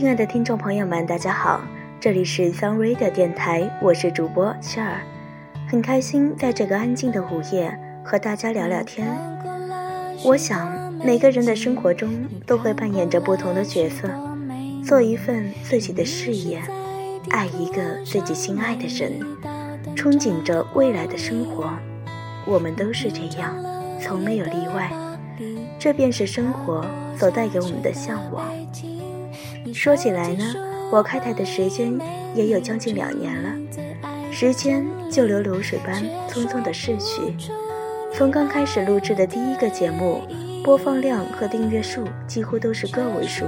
亲爱的听众朋友们，大家好，这里是 Sun Radio 电台，我是主播 Share，很开心在这个安静的午夜和大家聊聊天。我想每个人的生活中都会扮演着不同的角色，做一份自己的事业，爱一个自己心爱的人，憧憬着未来的生活。我们都是这样，从没有例外。这便是生活所带给我们的向往。说起来呢，我开台的时间也有将近两年了，时间就流流水般匆匆的逝去。从刚开始录制的第一个节目，播放量和订阅数几乎都是个位数，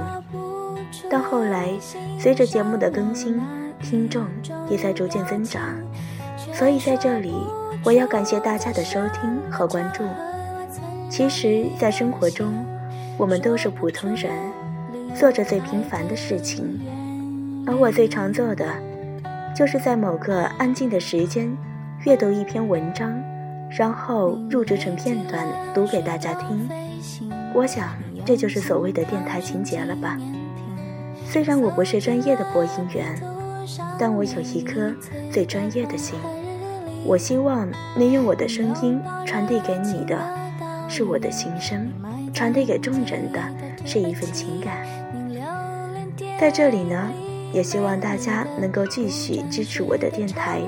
到后来随着节目的更新，听众也在逐渐增长。所以在这里，我要感谢大家的收听和关注。其实，在生活中，我们都是普通人，做着最平凡的事情。而我最常做的，就是在某个安静的时间，阅读一篇文章，然后录制成片段读给大家听。我想，这就是所谓的电台情节了吧？虽然我不是专业的播音员，但我有一颗最专业的心。我希望能用我的声音传递给你的。是我的心声，传递给众人的是一份情感。在这里呢，也希望大家能够继续支持我的电台。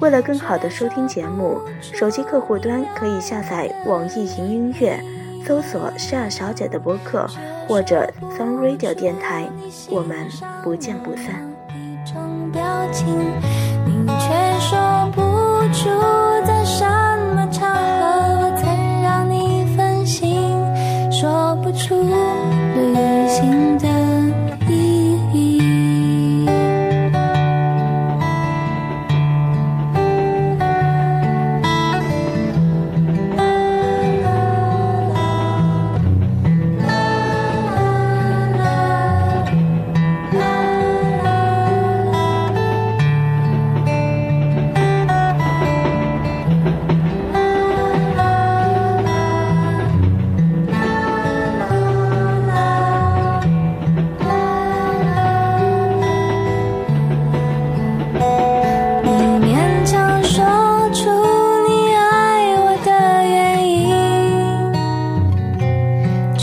为了更好的收听节目，手机客户端可以下载网易云音乐，搜索夏小姐”的播客或者 “sun radio” 电台。我们不见不散。说不出旅行的